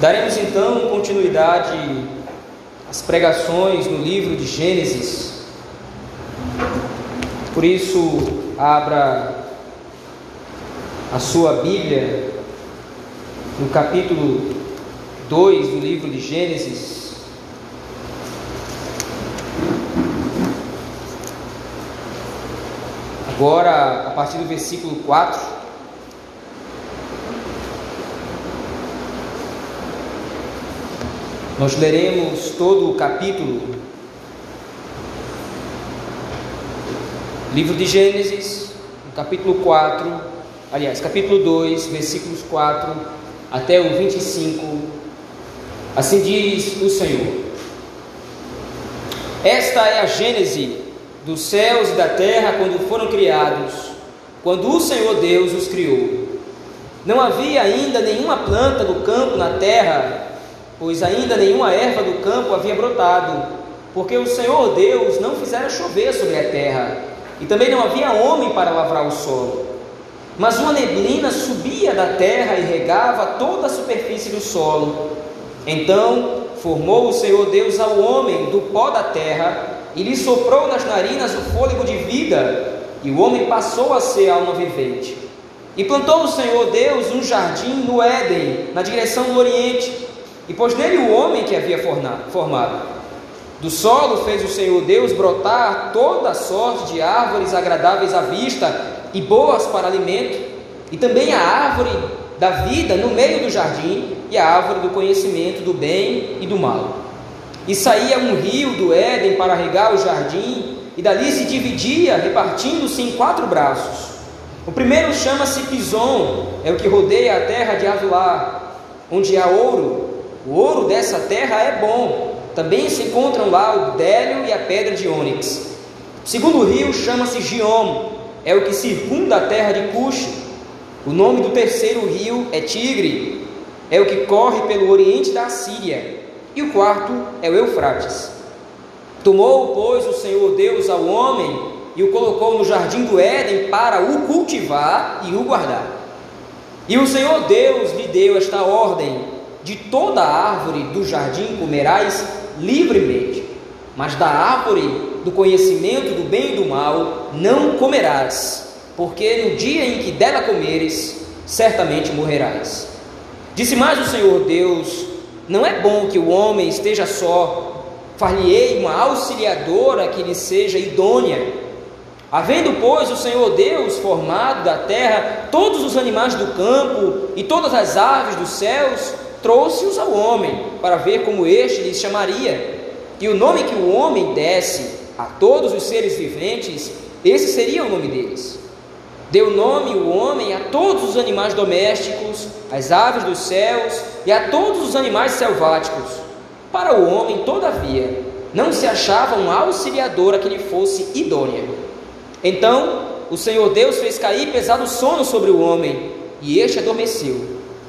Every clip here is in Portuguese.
Daremos então continuidade às pregações no livro de Gênesis. Por isso, abra a sua Bíblia no capítulo 2 do livro de Gênesis. Agora, a partir do versículo 4. Nós leremos todo o capítulo. Livro de Gênesis, capítulo 4, aliás, capítulo 2, versículos 4 até o 25. Assim diz o Senhor: Esta é a Gênese dos céus e da terra quando foram criados, quando o Senhor Deus os criou. Não havia ainda nenhuma planta do campo na terra pois ainda nenhuma erva do campo havia brotado, porque o Senhor Deus não fizera chover sobre a terra, e também não havia homem para lavrar o solo. Mas uma neblina subia da terra e regava toda a superfície do solo. Então formou o Senhor Deus ao homem do pó da terra e lhe soprou nas narinas o fôlego de vida, e o homem passou a ser alma vivente. E plantou o Senhor Deus um jardim no Éden, na direção do Oriente, e pôs nele o homem que havia formado. Do solo fez o Senhor Deus brotar toda sorte de árvores agradáveis à vista e boas para alimento, e também a árvore da vida no meio do jardim, e a árvore do conhecimento do bem e do mal. E saía um rio do Éden para regar o jardim, e dali se dividia, repartindo-se em quatro braços. O primeiro chama-se Pison, é o que rodeia a terra de Avilá, onde há ouro, o ouro dessa terra é bom. Também se encontram lá o bdélio e a pedra de ônix. O segundo rio chama-se Giom, é o que circunda a terra de Cush. O nome do terceiro rio é Tigre, é o que corre pelo oriente da Síria. E o quarto é o Eufrates. Tomou, pois, o Senhor Deus ao homem e o colocou no jardim do Éden para o cultivar e o guardar. E o Senhor Deus lhe deu esta ordem: de toda árvore do jardim comerás livremente, mas da árvore do conhecimento do bem e do mal não comerás, porque no dia em que dela comeres, certamente morrerás. Disse mais o Senhor Deus: Não é bom que o homem esteja só, far-lhe-ei uma auxiliadora que lhe seja idônea. Havendo, pois, o Senhor Deus formado da terra todos os animais do campo e todas as aves dos céus, trouxe-os ao homem, para ver como este lhes chamaria. E o nome que o homem desse a todos os seres viventes, esse seria o nome deles. Deu nome o homem a todos os animais domésticos, às aves dos céus e a todos os animais selváticos. Para o homem, todavia, não se achava uma auxiliadora que lhe fosse idônea. Então o Senhor Deus fez cair pesado sono sobre o homem, e este adormeceu.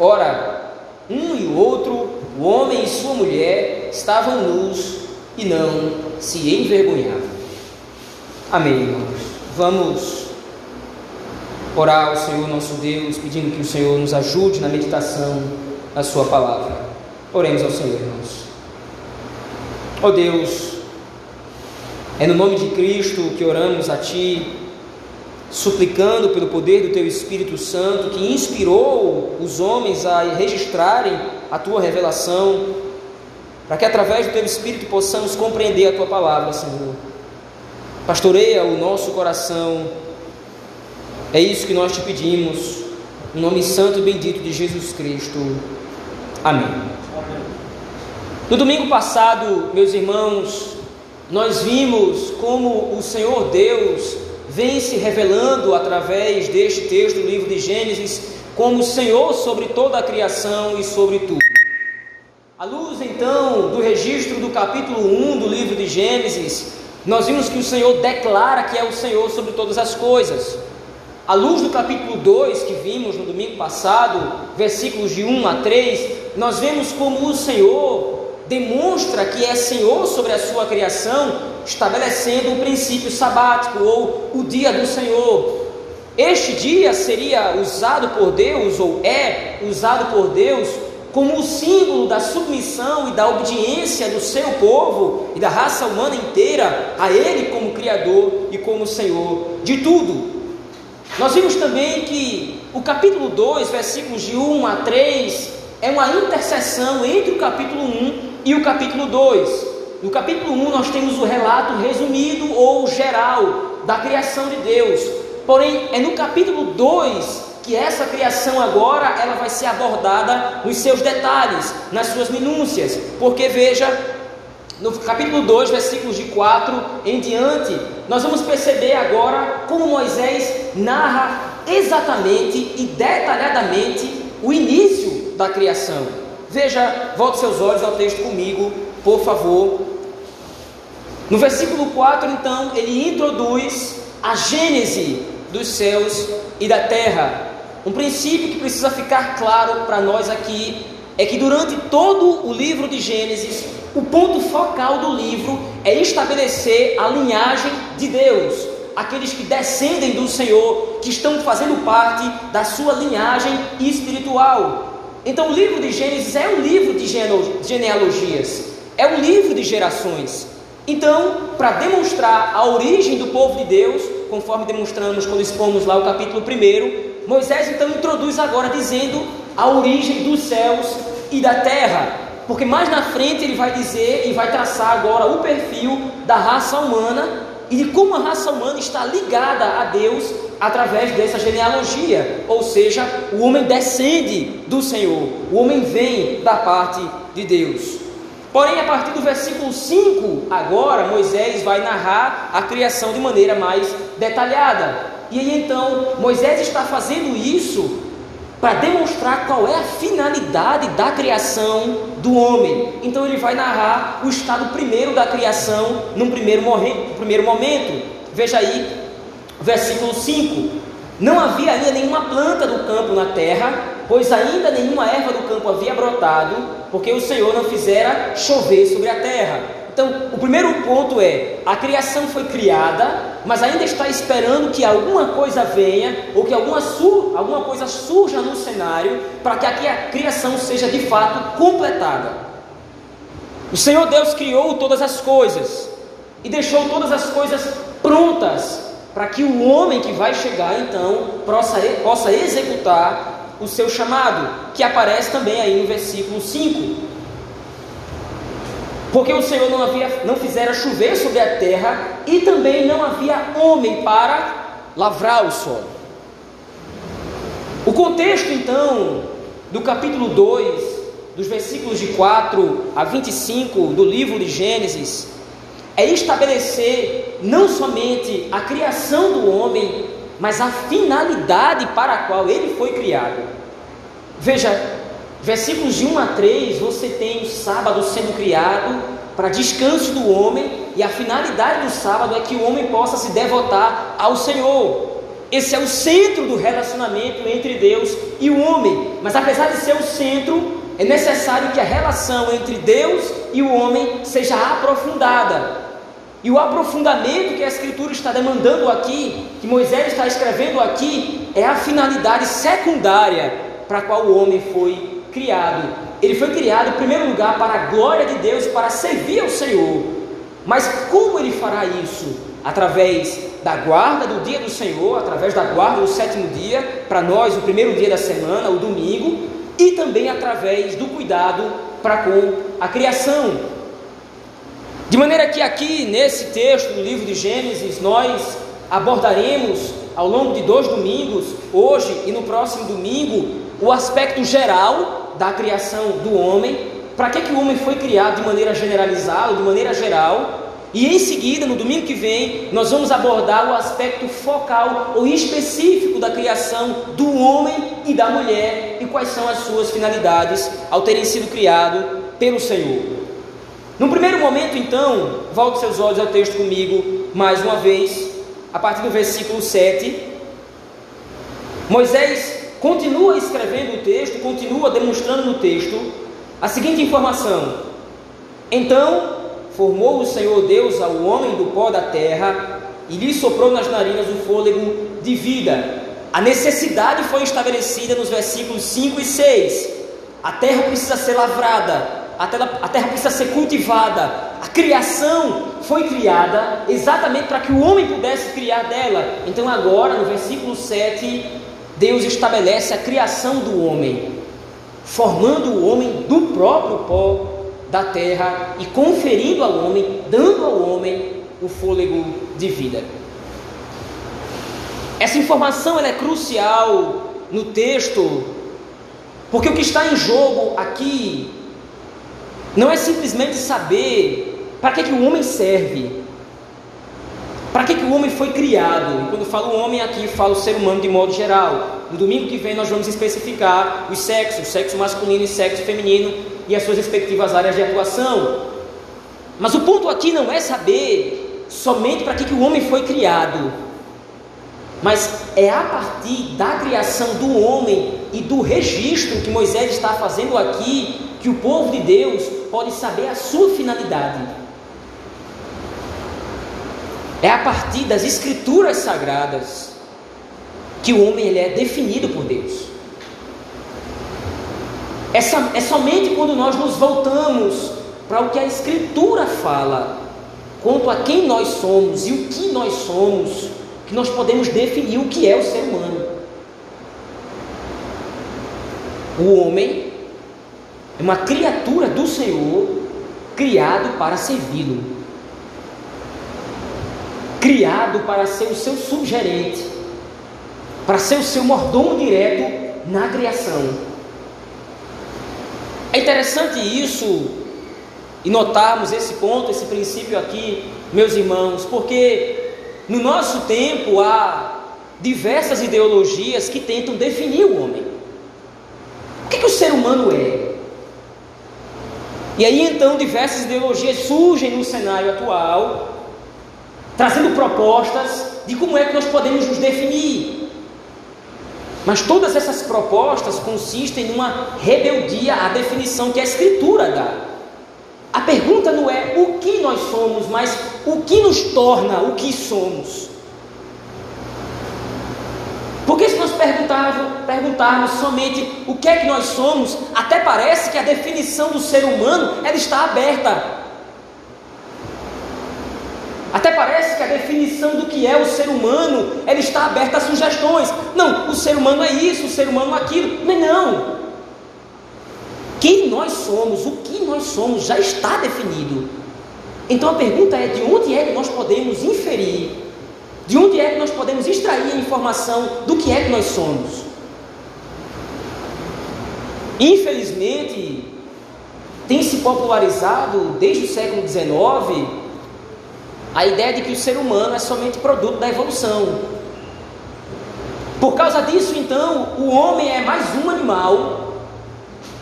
Ora, um e outro, o homem e sua mulher, estavam nus e não se envergonhavam. Amém, irmãos. Vamos orar ao Senhor nosso Deus, pedindo que o Senhor nos ajude na meditação da Sua palavra. Oremos ao Senhor, irmãos. Ó oh Deus, é no nome de Cristo que oramos a Ti suplicando pelo poder do teu Espírito Santo que inspirou os homens a registrarem a tua revelação, para que através do teu Espírito possamos compreender a tua palavra, Senhor. Pastoreia o nosso coração, é isso que nós te pedimos, no nome santo e bendito de Jesus Cristo. Amém. No domingo passado, meus irmãos, nós vimos como o Senhor Deus vem se revelando através deste texto do livro de Gênesis como Senhor sobre toda a criação e sobre tudo. À luz então do registro do capítulo 1 do livro de Gênesis, nós vimos que o Senhor declara que é o Senhor sobre todas as coisas. À luz do capítulo 2 que vimos no domingo passado, versículos de 1 a 3, nós vemos como o Senhor demonstra que é Senhor sobre a sua criação, estabelecendo o princípio sabático ou o dia do Senhor. Este dia seria usado por Deus, ou é usado por Deus, como o símbolo da submissão e da obediência do seu povo e da raça humana inteira a Ele como Criador e como Senhor de tudo. Nós vimos também que o capítulo 2, versículos de 1 a 3, é uma interseção entre o capítulo 1 e o capítulo 2. No capítulo 1 nós temos o relato resumido ou geral da criação de Deus. Porém, é no capítulo 2 que essa criação agora ela vai ser abordada nos seus detalhes, nas suas minúcias, porque veja, no capítulo 2, versículos de 4 em diante, nós vamos perceber agora como Moisés narra exatamente e detalhadamente o início da criação. Veja, volte seus olhos ao texto comigo, por favor. No versículo 4, então, ele introduz a gênese dos céus e da terra. Um princípio que precisa ficar claro para nós aqui é que durante todo o livro de Gênesis, o ponto focal do livro é estabelecer a linhagem de Deus, aqueles que descendem do Senhor, que estão fazendo parte da sua linhagem espiritual. Então, o livro de Gênesis é um livro de genealogias, é um livro de gerações. Então, para demonstrar a origem do povo de Deus, conforme demonstramos quando expomos lá o capítulo 1, Moisés então introduz agora dizendo a origem dos céus e da terra, porque mais na frente ele vai dizer e vai traçar agora o perfil da raça humana e de como a raça humana está ligada a Deus através dessa genealogia, ou seja, o homem descende do Senhor, o homem vem da parte de Deus. Porém, a partir do versículo 5, agora Moisés vai narrar a criação de maneira mais detalhada. E aí então Moisés está fazendo isso para demonstrar qual é a finalidade da criação do homem. Então ele vai narrar o estado primeiro da criação num primeiro, primeiro momento. Veja aí, versículo 5. Não havia ainda nenhuma planta do campo na terra, pois ainda nenhuma erva do campo havia brotado, porque o Senhor não fizera chover sobre a terra. Então, o primeiro ponto é: a criação foi criada, mas ainda está esperando que alguma coisa venha, ou que alguma, sur alguma coisa surja no cenário, para que a criação seja de fato completada. O Senhor Deus criou todas as coisas e deixou todas as coisas prontas para que o homem que vai chegar então possa, possa executar o seu chamado, que aparece também aí no versículo 5. Porque o Senhor não, havia, não fizera chover sobre a terra e também não havia homem para lavrar o solo. O contexto, então, do capítulo 2, dos versículos de 4 a 25 do livro de Gênesis, é estabelecer não somente a criação do homem, mas a finalidade para a qual ele foi criado. Veja, Versículos de 1 a 3, você tem o sábado sendo criado para descanso do homem, e a finalidade do sábado é que o homem possa se devotar ao Senhor. Esse é o centro do relacionamento entre Deus e o homem. Mas apesar de ser o centro, é necessário que a relação entre Deus e o homem seja aprofundada. E o aprofundamento que a Escritura está demandando aqui, que Moisés está escrevendo aqui, é a finalidade secundária para a qual o homem foi criado. Ele foi criado, em primeiro lugar, para a glória de Deus, para servir ao Senhor. Mas como ele fará isso? Através da guarda do dia do Senhor, através da guarda do sétimo dia, para nós, o primeiro dia da semana, o domingo, e também através do cuidado para com a criação. De maneira que aqui, nesse texto do livro de Gênesis, nós abordaremos ao longo de dois domingos, hoje e no próximo domingo, o aspecto geral da criação do homem, para que, que o homem foi criado de maneira generalizada, de maneira geral, e em seguida, no domingo que vem, nós vamos abordar o aspecto focal ou específico da criação do homem e da mulher e quais são as suas finalidades ao terem sido criados pelo Senhor. No primeiro momento, então, volte seus olhos ao texto comigo mais uma vez, a partir do versículo 7. Moisés continua escrevendo o texto, continua demonstrando no texto a seguinte informação: Então formou o Senhor Deus ao homem do pó da terra e lhe soprou nas narinas o fôlego de vida. A necessidade foi estabelecida nos versículos 5 e 6. A terra precisa ser lavrada, a terra, a terra precisa ser cultivada. A criação foi criada exatamente para que o homem pudesse criar dela. Então, agora, no versículo 7, Deus estabelece a criação do homem, formando o homem do próprio pó da terra e conferindo ao homem, dando ao homem o fôlego de vida. Essa informação é crucial no texto, porque o que está em jogo aqui não é simplesmente saber para que, que o homem serve, para que, que o homem foi criado. E quando falo homem aqui, falo ser humano de modo geral. No domingo que vem nós vamos especificar os sexos, sexo masculino e sexo feminino e as suas respectivas áreas de atuação. Mas o ponto aqui não é saber somente para que, que o homem foi criado, mas é a partir da criação do homem e do registro que Moisés está fazendo aqui que o povo de Deus pode saber a sua finalidade. É a partir das escrituras sagradas que o homem ele é definido por Deus. É, é somente quando nós nos voltamos para o que a Escritura fala, quanto a quem nós somos e o que nós somos, que nós podemos definir o que é o ser humano. O homem é uma criatura do Senhor, criado para servi-lo, criado para ser o seu subgerente, para ser o seu mordomo direto na criação. É interessante isso e notarmos esse ponto, esse princípio aqui, meus irmãos, porque no nosso tempo há diversas ideologias que tentam definir o homem. O que, que o ser humano é? E aí então diversas ideologias surgem no cenário atual, trazendo propostas de como é que nós podemos nos definir. Mas todas essas propostas consistem numa rebeldia à definição que a Escritura dá. A pergunta não é o que nós somos, mas o que nos torna o que somos. Porque se nós perguntarmos, perguntarmos somente o que é que nós somos, até parece que a definição do ser humano ela está aberta. Até parece que a definição do que é o ser humano ela está aberta a sugestões. Não, o ser humano é isso, o ser humano é aquilo. Mas não. Quem nós somos, o que nós somos, já está definido. Então a pergunta é: de onde é que nós podemos inferir? De onde é que nós podemos extrair a informação do que é que nós somos? Infelizmente, tem se popularizado desde o século XIX a ideia de que o ser humano é somente produto da evolução. Por causa disso, então, o homem é mais um animal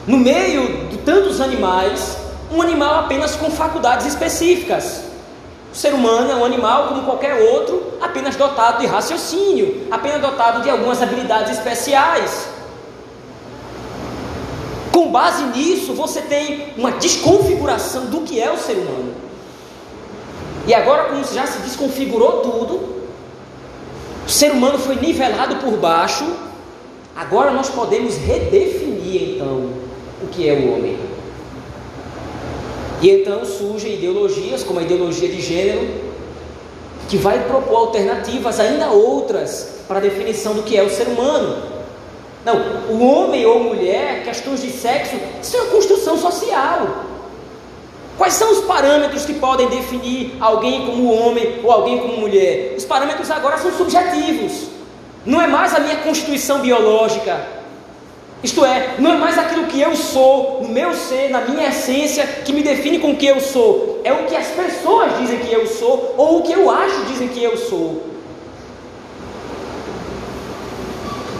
no meio de tantos animais, um animal apenas com faculdades específicas. O ser humano é um animal como qualquer outro, apenas dotado de raciocínio, apenas dotado de algumas habilidades especiais. Com base nisso, você tem uma desconfiguração do que é o ser humano. E agora, como já se desconfigurou tudo, o ser humano foi nivelado por baixo, agora nós podemos redefinir então o que é o homem. E então surgem ideologias, como a ideologia de gênero, que vai propor alternativas, ainda outras, para a definição do que é o ser humano. Não, o homem ou mulher, questões de sexo, isso é uma construção social. Quais são os parâmetros que podem definir alguém como homem ou alguém como mulher? Os parâmetros agora são subjetivos. Não é mais a minha constituição biológica, isto é, não é mais aquilo que eu sou, no meu ser, na minha essência, que me define com o que eu sou. É o que as pessoas dizem que eu sou, ou o que eu acho dizem que eu sou.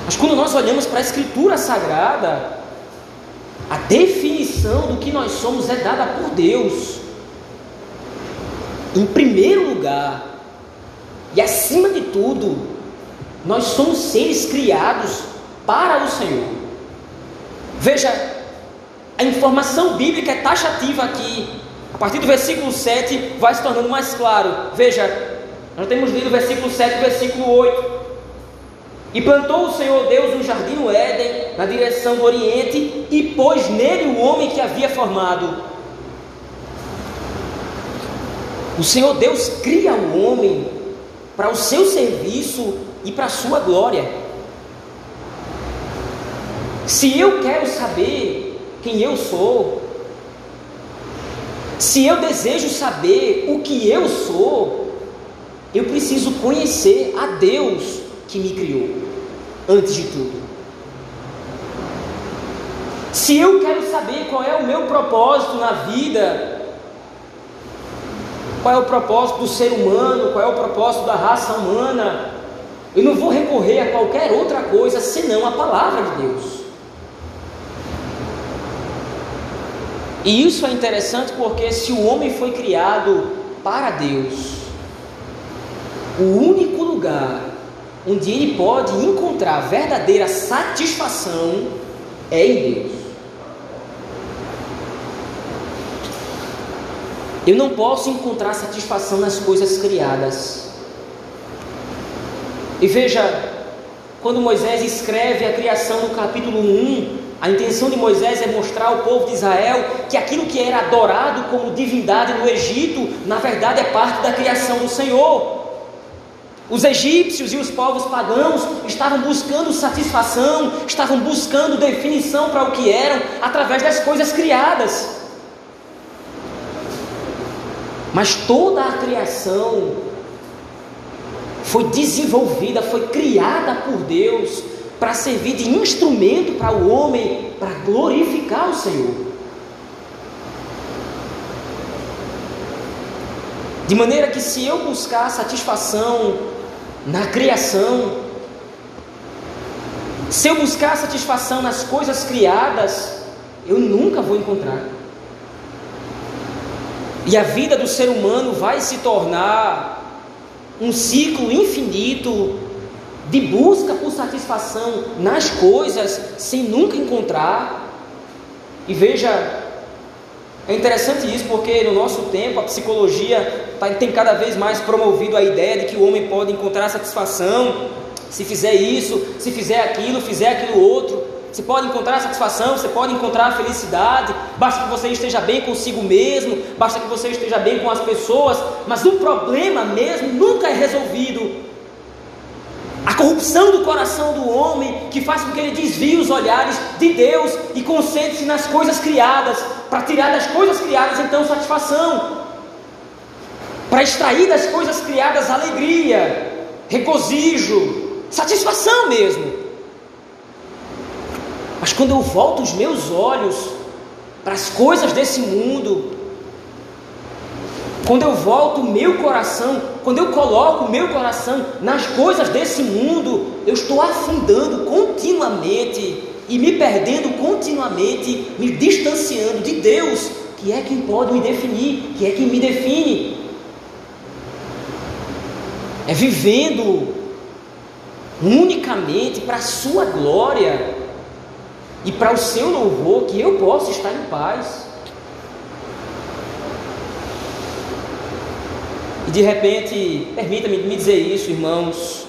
Mas quando nós olhamos para a Escritura Sagrada, a definição do que nós somos é dada por Deus. Em primeiro lugar, e acima de tudo, nós somos seres criados para o Senhor. Veja, a informação bíblica é taxativa aqui. A partir do versículo 7 vai se tornando mais claro. Veja, nós temos lido o versículo 7 e o versículo 8. E plantou o Senhor Deus um jardim no Éden, na direção do Oriente, e pôs nele o homem que havia formado. O Senhor Deus cria o homem para o seu serviço e para a sua glória. Se eu quero saber quem eu sou, se eu desejo saber o que eu sou, eu preciso conhecer a Deus que me criou, antes de tudo. Se eu quero saber qual é o meu propósito na vida, qual é o propósito do ser humano, qual é o propósito da raça humana, eu não vou recorrer a qualquer outra coisa senão a palavra de Deus. E isso é interessante porque se o homem foi criado para Deus, o único lugar onde ele pode encontrar verdadeira satisfação é em Deus. Eu não posso encontrar satisfação nas coisas criadas. E veja, quando Moisés escreve a criação no capítulo 1, a intenção de Moisés é mostrar ao povo de Israel que aquilo que era adorado como divindade no Egito, na verdade é parte da criação do Senhor. Os egípcios e os povos pagãos estavam buscando satisfação, estavam buscando definição para o que eram através das coisas criadas. Mas toda a criação foi desenvolvida, foi criada por Deus para servir de instrumento para o homem, para glorificar o Senhor. De maneira que se eu buscar satisfação na criação, se eu buscar satisfação nas coisas criadas, eu nunca vou encontrar. E a vida do ser humano vai se tornar um ciclo infinito de busca por satisfação nas coisas sem nunca encontrar. E veja, é interessante isso porque no nosso tempo a psicologia tá, tem cada vez mais promovido a ideia de que o homem pode encontrar satisfação se fizer isso, se fizer aquilo, fizer aquilo outro. Você pode encontrar satisfação, você pode encontrar felicidade, basta que você esteja bem consigo mesmo, basta que você esteja bem com as pessoas, mas o problema mesmo nunca é resolvido. A corrupção do coração do homem que faz com que ele desvie os olhares de Deus e concentre-se nas coisas criadas, para tirar das coisas criadas então satisfação, para extrair das coisas criadas alegria, regozijo, satisfação mesmo. Mas quando eu volto os meus olhos para as coisas desse mundo, quando eu volto o meu coração, quando eu coloco o meu coração nas coisas desse mundo, eu estou afundando continuamente e me perdendo continuamente, me distanciando de Deus, que é quem pode me definir, que é quem me define. É vivendo unicamente para a Sua glória e para o seu louvor que eu posso estar em paz. E de repente, permita-me me dizer isso, irmãos.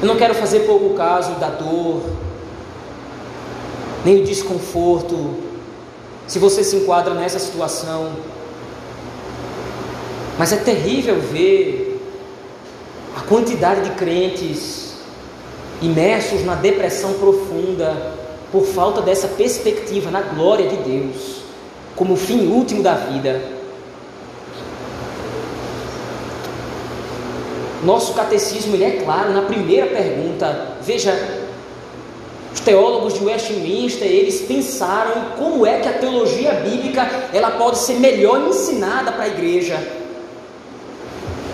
Eu não quero fazer pouco caso da dor, nem o desconforto, se você se enquadra nessa situação. Mas é terrível ver a quantidade de crentes imersos na depressão profunda por falta dessa perspectiva na glória de Deus, como o fim último da vida. Nosso catecismo ele é claro na primeira pergunta. Veja, os teólogos de Westminster eles pensaram como é que a teologia bíblica ela pode ser melhor ensinada para a igreja.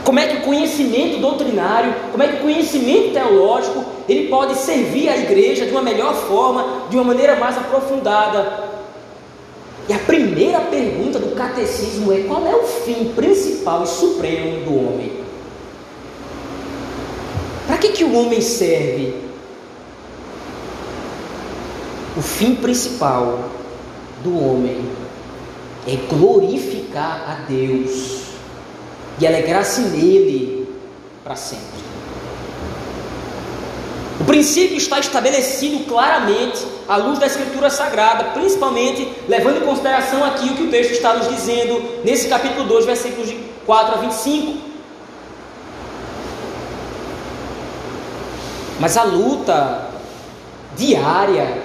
Como é que o conhecimento doutrinário, como é que o conhecimento teológico, ele pode servir à igreja de uma melhor forma, de uma maneira mais aprofundada. E a primeira pergunta do catecismo é: qual é o fim principal e supremo do homem? Para que, que o homem serve? O fim principal do homem é glorificar a Deus e alegrar-se nele para sempre. O princípio está estabelecido claramente à luz da Escritura Sagrada, principalmente levando em consideração aqui o que o texto está nos dizendo nesse capítulo 2, versículos de 4 a 25. Mas a luta diária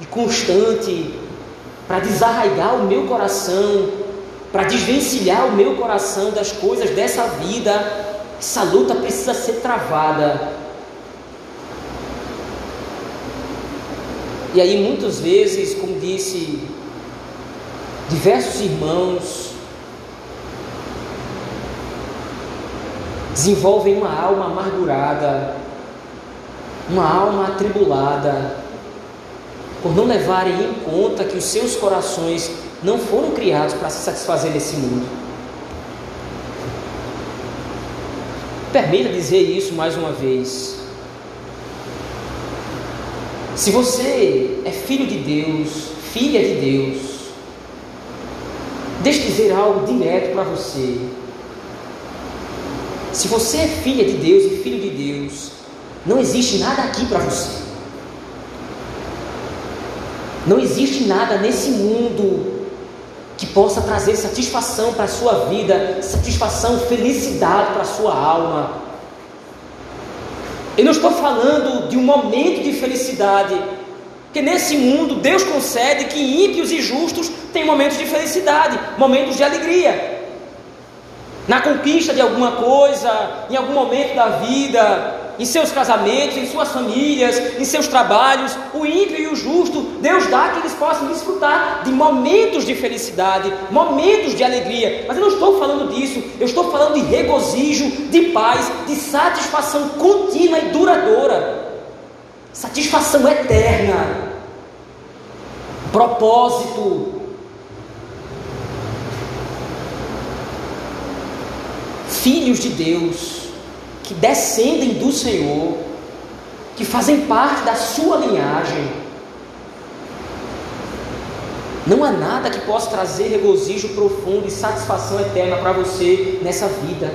e constante para desarraigar o meu coração, para desvencilhar o meu coração das coisas dessa vida, essa luta precisa ser travada. E aí, muitas vezes, como disse diversos irmãos, desenvolvem uma alma amargurada, uma alma atribulada, por não levarem em conta que os seus corações não foram criados para se satisfazer nesse mundo. Permita dizer isso mais uma vez. Se você é filho de Deus, filha de Deus, deixa eu dizer algo direto para você. Se você é filha de Deus e filho de Deus, não existe nada aqui para você. Não existe nada nesse mundo que possa trazer satisfação para a sua vida, satisfação, felicidade para a sua alma. Eu não estou falando de um momento de felicidade, porque nesse mundo Deus concede que ímpios e justos têm momentos de felicidade, momentos de alegria. Na conquista de alguma coisa, em algum momento da vida, em seus casamentos, em suas famílias, em seus trabalhos, o ímpio e o justo, Deus dá que eles possam desfrutar de momentos de felicidade, momentos de alegria. Mas eu não estou falando disso, eu estou falando de regozijo, de paz, de satisfação contínua e duradoura, satisfação eterna, propósito. Filhos de Deus que descendem do Senhor, que fazem parte da sua linhagem. Não há nada que possa trazer regozijo profundo e satisfação eterna para você nessa vida.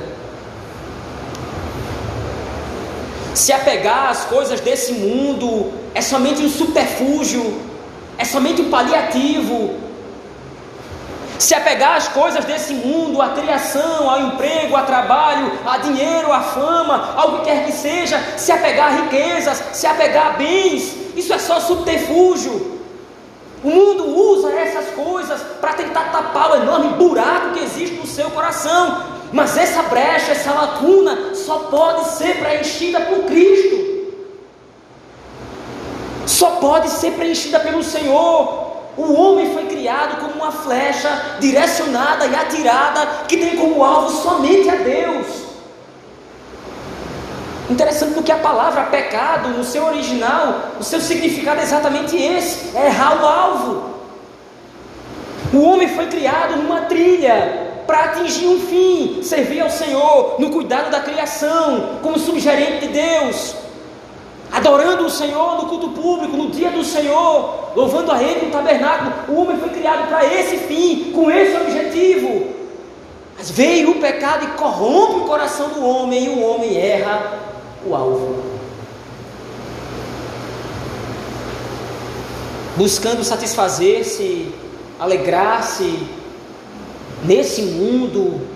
Se apegar às coisas desse mundo é somente um subterfúgio, é somente um paliativo, se apegar às coisas desse mundo, à criação, ao emprego, ao trabalho, a dinheiro, à fama, ao que quer que seja, se apegar a riquezas, se apegar a bens, isso é só subterfúgio. O mundo usa essas coisas para tentar tapar o enorme buraco que existe no seu coração, mas essa brecha, essa lacuna, só pode ser preenchida por Cristo. Só pode ser preenchida pelo Senhor. O homem foi criado como uma flecha direcionada e atirada que tem como alvo somente a Deus. Interessante porque a palavra pecado, no seu original, o seu significado é exatamente esse: é errar o alvo. O homem foi criado numa trilha para atingir um fim, servir ao Senhor, no cuidado da criação, como subgerente de Deus adorando o Senhor no culto público, no dia do Senhor, louvando a Ele no tabernáculo. O homem foi criado para esse fim, com esse objetivo. Mas veio o pecado e corrompe o coração do homem, e o homem erra o alvo. Buscando satisfazer-se, alegrar-se nesse mundo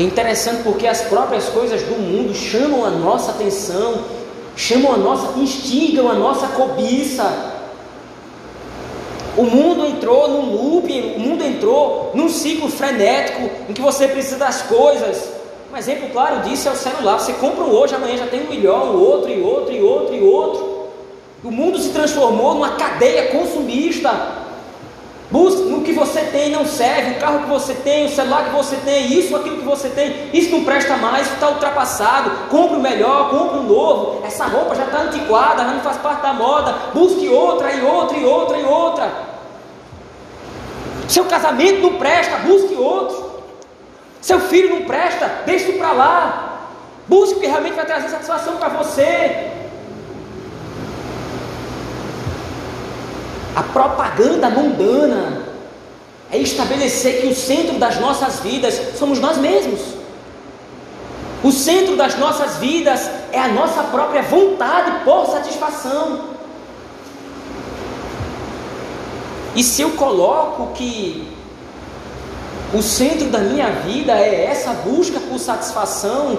É interessante porque as próprias coisas do mundo chamam a nossa atenção, chamam a nossa, instigam a nossa cobiça. O mundo entrou num loop, o mundo entrou num ciclo frenético em que você precisa das coisas. Um exemplo claro disso é o celular. Você compra um hoje, amanhã já tem um milhão, outro e outro e outro e outro. O mundo se transformou numa cadeia consumista Busque no que você tem, não serve, o carro que você tem, o celular que você tem, isso, aquilo que você tem, isso não presta mais, está ultrapassado. Compre o melhor, compre o novo. Essa roupa já está antiquada, já não faz parte da moda. Busque outra e outra e outra e outra. Seu casamento não presta, busque outro. Seu filho não presta, deixe para lá. Busque o que realmente vai trazer satisfação para você. A propaganda mundana é estabelecer que o centro das nossas vidas somos nós mesmos. O centro das nossas vidas é a nossa própria vontade por satisfação. E se eu coloco que o centro da minha vida é essa busca por satisfação,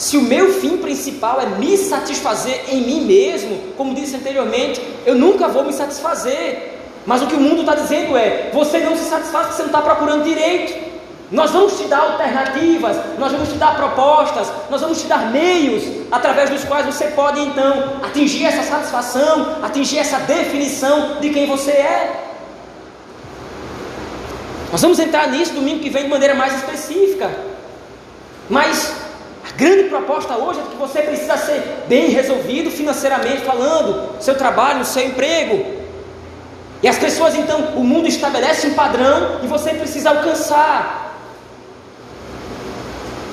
se o meu fim principal é me satisfazer em mim mesmo, como disse anteriormente, eu nunca vou me satisfazer. Mas o que o mundo está dizendo é: você não se satisfaz porque você não está procurando direito. Nós vamos te dar alternativas, nós vamos te dar propostas, nós vamos te dar meios através dos quais você pode então atingir essa satisfação, atingir essa definição de quem você é. Nós vamos entrar nisso domingo que vem de maneira mais específica. Mas grande proposta hoje é que você precisa ser bem resolvido financeiramente falando, seu trabalho, seu emprego. E as pessoas então, o mundo estabelece um padrão e você precisa alcançar.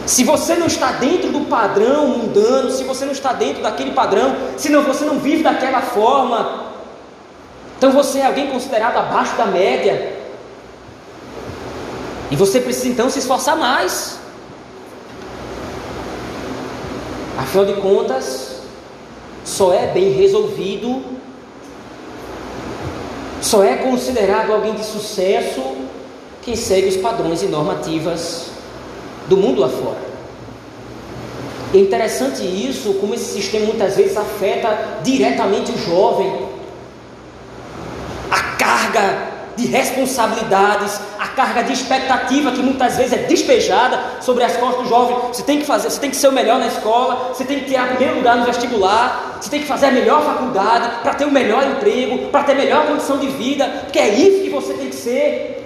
Se você não está dentro do padrão mundano, se você não está dentro daquele padrão, se não, você não vive daquela forma, então você é alguém considerado abaixo da média. E você precisa então se esforçar mais. Afinal de contas, só é bem resolvido, só é considerado alguém de sucesso quem segue os padrões e normativas do mundo lá fora. É interessante isso, como esse sistema muitas vezes afeta diretamente o jovem. A carga de responsabilidades, a carga de expectativa que muitas vezes é despejada sobre as costas do jovem. Você tem que fazer, você tem que ser o melhor na escola, você tem que tirar primeiro lugar no vestibular, você tem que fazer a melhor faculdade para ter o melhor emprego, para ter melhor condição de vida, porque é isso que você tem que ser.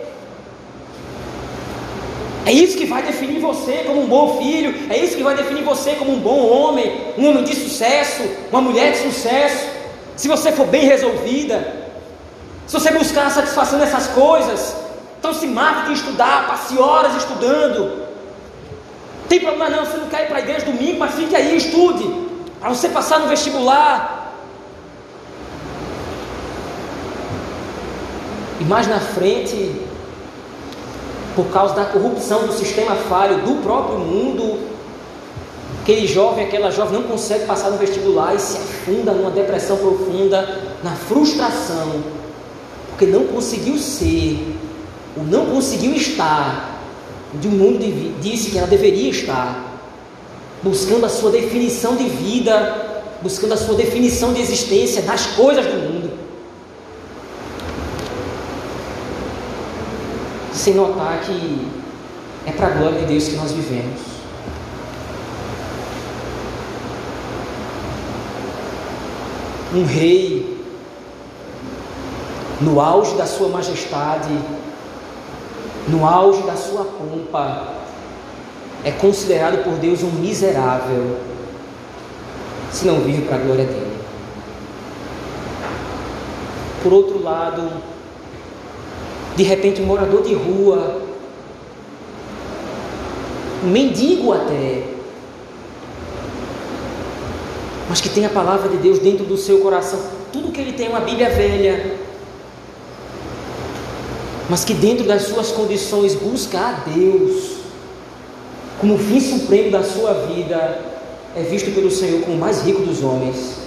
É isso que vai definir você como um bom filho, é isso que vai definir você como um bom homem, um homem de sucesso, uma mulher de sucesso. Se você for bem resolvida, se você buscar a satisfação nessas coisas, então se mate de estudar, passe horas estudando. Tem problema não, você não quer ir para a igreja domingo, mas fique aí, estude, para você passar no vestibular. E mais na frente, por causa da corrupção do sistema falho do próprio mundo, aquele jovem, aquela jovem não consegue passar no vestibular e se afunda numa depressão profunda, na frustração porque não conseguiu ser, ou não conseguiu estar onde o mundo disse que ela deveria estar, buscando a sua definição de vida, buscando a sua definição de existência nas coisas do mundo. Sem notar que é para a glória de Deus que nós vivemos. Um rei no auge da sua majestade, no auge da sua pompa, é considerado por Deus um miserável, se não vive para a glória dele. Por outro lado, de repente um morador de rua, um mendigo até, mas que tem a palavra de Deus dentro do seu coração, tudo que ele tem é uma Bíblia velha, mas que dentro das suas condições busca a Deus como fim supremo da sua vida, é visto pelo Senhor como o mais rico dos homens.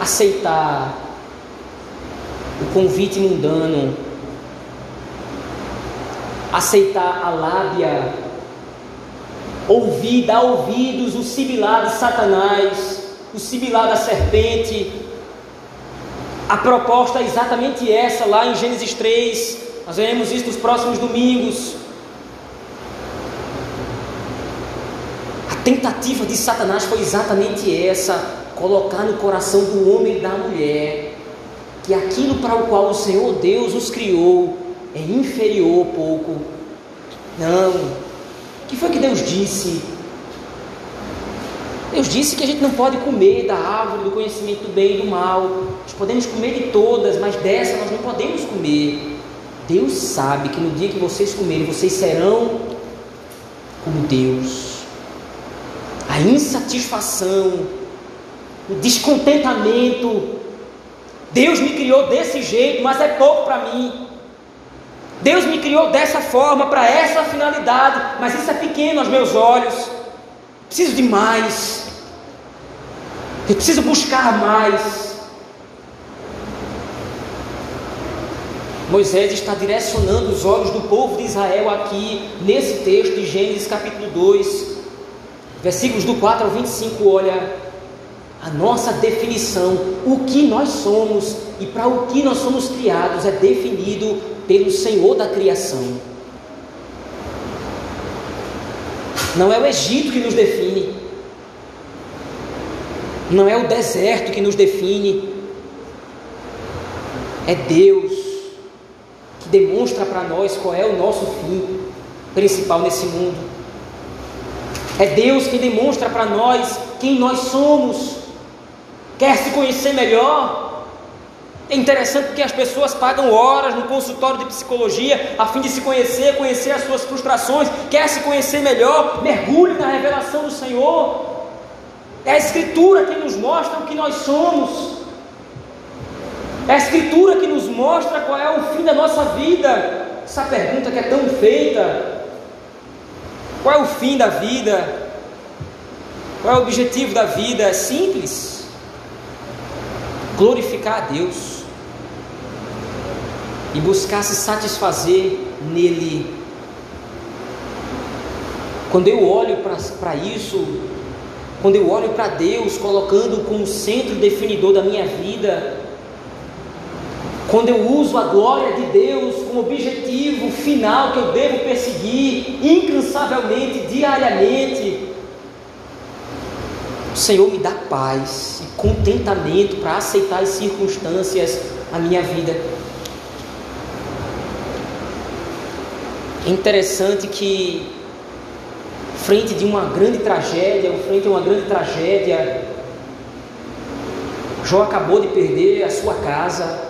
Aceitar o convite mundano, aceitar a lábia, ouvir, dar ouvidos, o sibilar de Satanás, o sibilar da serpente, a proposta é exatamente essa, lá em Gênesis 3. Nós veremos isso nos próximos domingos. A tentativa de Satanás foi exatamente essa: colocar no coração do homem e da mulher que aquilo para o qual o Senhor Deus os criou é inferior pouco. Não. O que foi que Deus disse? Deus disse que a gente não pode comer da árvore do conhecimento do bem e do mal. Nós podemos comer de todas, mas dessa nós não podemos comer. Deus sabe que no dia que vocês comerem, vocês serão como Deus. A insatisfação, o descontentamento. Deus me criou desse jeito, mas é pouco para mim. Deus me criou dessa forma, para essa finalidade, mas isso é pequeno aos meus olhos. Preciso de mais. Eu preciso buscar mais. Moisés está direcionando os olhos do povo de Israel aqui, nesse texto de Gênesis capítulo 2, versículos do 4 ao 25. Olha, a nossa definição, o que nós somos e para o que nós somos criados é definido pelo Senhor da criação. Não é o Egito que nos define, não é o deserto que nos define, é Deus que demonstra para nós qual é o nosso fim principal nesse mundo. É Deus que demonstra para nós quem nós somos. Quer se conhecer melhor? É interessante porque as pessoas pagam horas no consultório de psicologia a fim de se conhecer, conhecer as suas frustrações, quer se conhecer melhor, mergulhe na revelação do Senhor. É a Escritura que nos mostra o que nós somos. É a Escritura que nos mostra qual é o fim da nossa vida. Essa pergunta que é tão feita: qual é o fim da vida? Qual é o objetivo da vida? É simples. Glorificar a Deus e buscar se satisfazer nele. Quando eu olho para isso, quando eu olho para Deus, colocando como centro definidor da minha vida, quando eu uso a glória de Deus como objetivo final que eu devo perseguir incansavelmente, diariamente, o Senhor me dá paz e contentamento para aceitar as circunstâncias na minha vida. É interessante que, frente de uma grande tragédia, frente a uma grande tragédia, Jó acabou de perder a sua casa,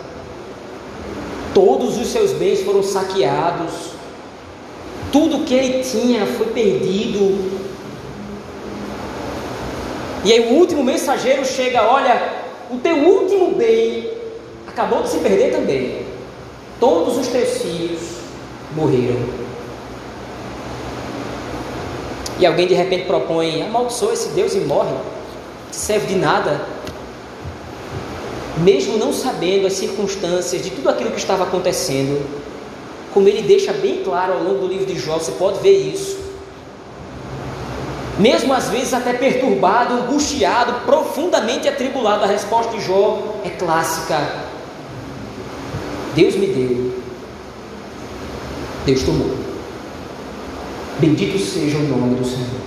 todos os seus bens foram saqueados, tudo que ele tinha foi perdido. E aí o último mensageiro chega, olha, o teu último bem acabou de se perder também. Todos os teus filhos morreram. E alguém de repente propõe: amaldiçoa esse Deus e morre, serve de nada. Mesmo não sabendo as circunstâncias de tudo aquilo que estava acontecendo, como ele deixa bem claro ao longo do livro de Jó, você pode ver isso. Mesmo às vezes até perturbado, angustiado, profundamente atribulado, a resposta de Jó é clássica: Deus me deu, Deus tomou. Bendito seja o nome do Senhor.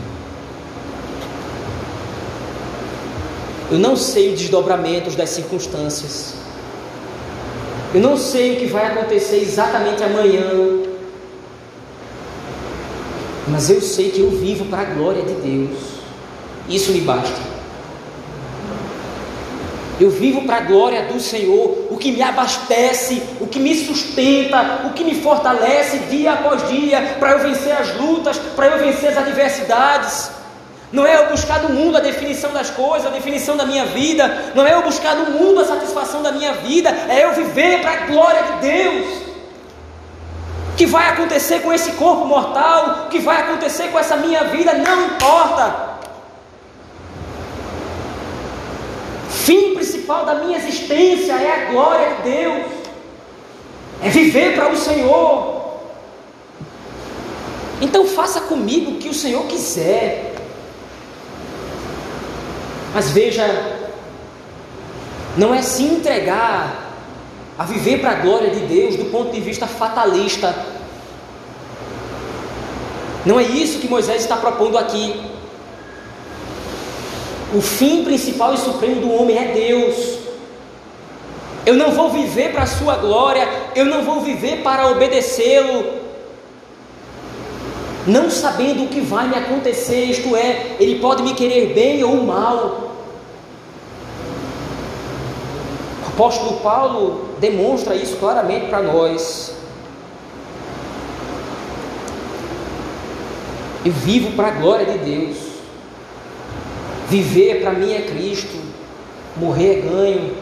Eu não sei os desdobramentos das circunstâncias. Eu não sei o que vai acontecer exatamente amanhã. Mas eu sei que eu vivo para a glória de Deus. Isso me basta. Eu vivo para a glória do Senhor, que me abastece, o que me sustenta, o que me fortalece dia após dia, para eu vencer as lutas, para eu vencer as adversidades. Não é eu buscar no mundo a definição das coisas, a definição da minha vida, não é eu buscar no mundo a satisfação da minha vida, é eu viver para a glória de Deus. O que vai acontecer com esse corpo mortal, o que vai acontecer com essa minha vida, não importa. fim principal da minha existência é a glória de Deus, é viver para o Senhor. Então faça comigo o que o Senhor quiser. Mas veja, não é se entregar a viver para a glória de Deus do ponto de vista fatalista. Não é isso que Moisés está propondo aqui. O fim principal e supremo do homem é Deus. Eu não vou viver para a sua glória, eu não vou viver para obedecê-lo, não sabendo o que vai me acontecer, isto é, ele pode me querer bem ou mal. O apóstolo Paulo demonstra isso claramente para nós. Eu vivo para a glória de Deus. Viver para mim é Cristo, morrer é ganho.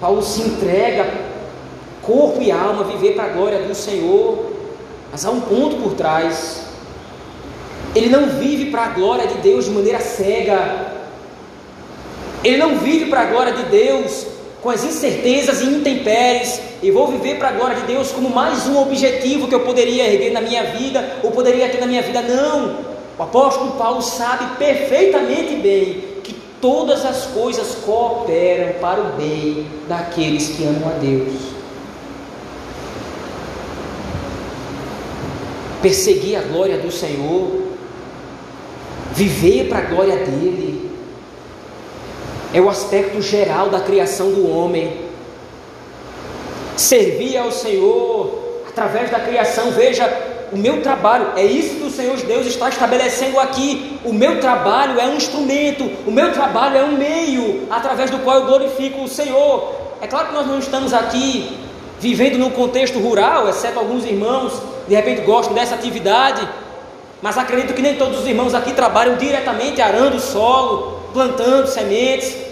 Paulo se entrega, corpo e alma, viver para a glória do Senhor. Mas há um ponto por trás. Ele não vive para a glória de Deus de maneira cega. Ele não vive para a glória de Deus com as incertezas e intempéries, e vou viver para a glória de Deus como mais um objetivo que eu poderia erguer na minha vida, ou poderia ter na minha vida. Não! O apóstolo Paulo sabe perfeitamente bem que todas as coisas cooperam para o bem daqueles que amam a Deus. Perseguir a glória do Senhor, viver para a glória dele, é o aspecto geral da criação do homem. Servir ao Senhor através da criação, veja, o meu trabalho, é isso que o Senhor Deus está estabelecendo aqui. O meu trabalho é um instrumento, o meu trabalho é um meio através do qual eu glorifico o Senhor. É claro que nós não estamos aqui vivendo num contexto rural, exceto alguns irmãos, de repente gostam dessa atividade, mas acredito que nem todos os irmãos aqui trabalham diretamente arando o solo, plantando sementes.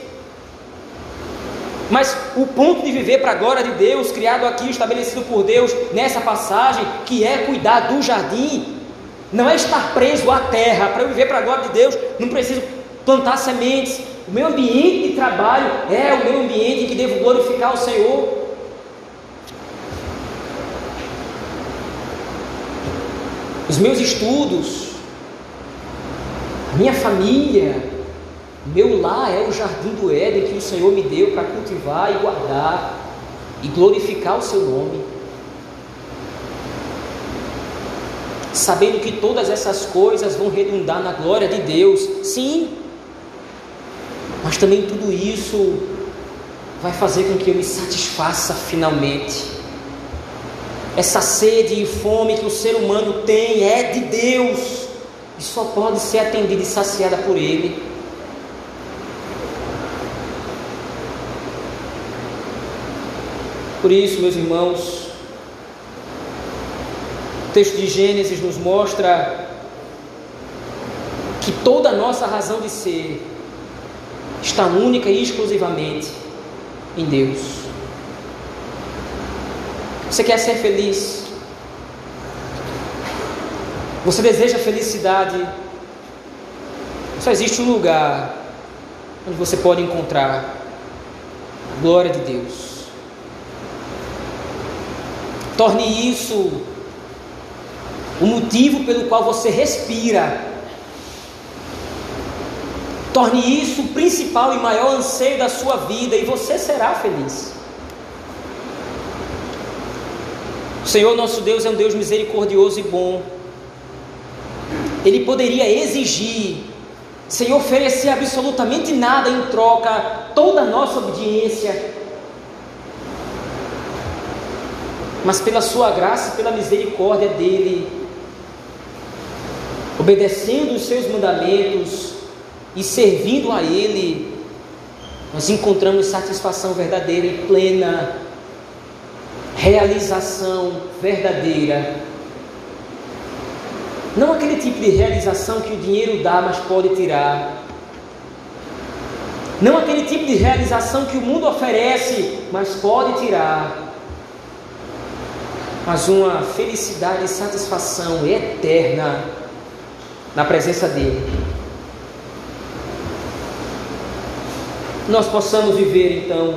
Mas o ponto de viver para a glória de Deus, criado aqui, estabelecido por Deus nessa passagem, que é cuidar do jardim, não é estar preso à terra. Para eu viver para a glória de Deus, não preciso plantar sementes. O meu ambiente de trabalho é o meu ambiente em que devo glorificar o Senhor. Os meus estudos, a minha família, meu lar é o jardim do Éden que o Senhor me deu para cultivar e guardar e glorificar o seu nome. Sabendo que todas essas coisas vão redundar na glória de Deus, sim, mas também tudo isso vai fazer com que eu me satisfaça finalmente. Essa sede e fome que o ser humano tem é de Deus e só pode ser atendida e saciada por Ele. Por isso, meus irmãos, o texto de Gênesis nos mostra que toda a nossa razão de ser está única e exclusivamente em Deus. Você quer ser feliz? Você deseja felicidade? Só existe um lugar onde você pode encontrar a glória de Deus. Torne isso o motivo pelo qual você respira. Torne isso o principal e maior anseio da sua vida e você será feliz. O Senhor nosso Deus é um Deus misericordioso e bom. Ele poderia exigir, sem oferecer absolutamente nada em troca, toda a nossa obediência, mas pela sua graça e pela misericórdia dele, obedecendo os seus mandamentos e servindo a ele, nós encontramos satisfação verdadeira e plena, realização verdadeira. Não aquele tipo de realização que o dinheiro dá, mas pode tirar. Não aquele tipo de realização que o mundo oferece, mas pode tirar mas uma felicidade e satisfação eterna na presença dEle. Nós possamos viver então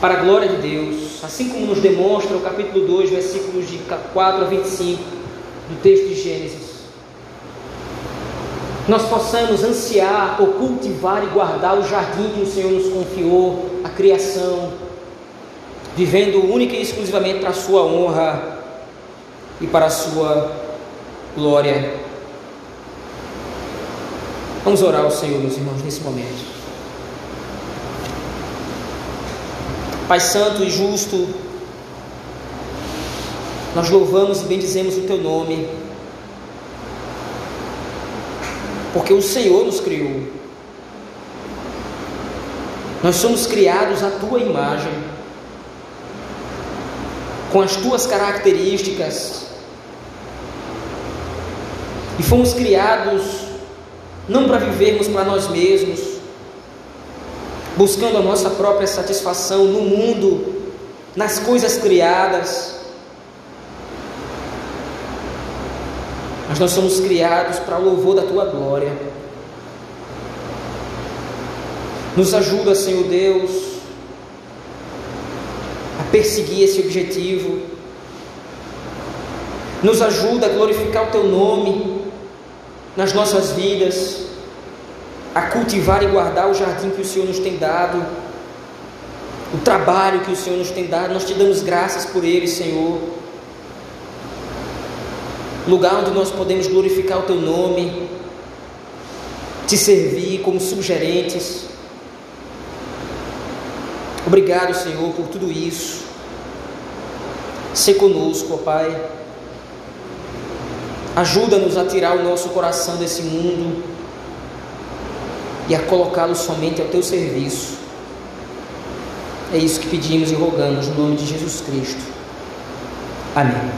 para a glória de Deus, assim como nos demonstra o capítulo 2, versículos de 4 a 25 do texto de Gênesis. Nós possamos ansiar por cultivar e guardar o jardim que o Senhor nos confiou, a criação, vivendo única e exclusivamente para a sua honra e para a sua glória. Vamos orar ao Senhor, meus irmãos, nesse momento. Pai Santo e Justo, nós louvamos e bendizemos o Teu nome, porque o Senhor nos criou. Nós somos criados à Tua imagem, com as Tuas características, e fomos criados não para vivermos para nós mesmos, buscando a nossa própria satisfação no mundo, nas coisas criadas. Mas nós somos criados para o louvor da tua glória. Nos ajuda, Senhor Deus, perseguir esse objetivo. Nos ajuda a glorificar o teu nome nas nossas vidas, a cultivar e guardar o jardim que o Senhor nos tem dado, o trabalho que o Senhor nos tem dado, nós te damos graças por ele, Senhor. Lugar onde nós podemos glorificar o teu nome, te servir como sugerentes. Obrigado, Senhor, por tudo isso. Se conosco, ó Pai. Ajuda-nos a tirar o nosso coração desse mundo e a colocá-lo somente ao teu serviço. É isso que pedimos e rogamos no nome de Jesus Cristo. Amém.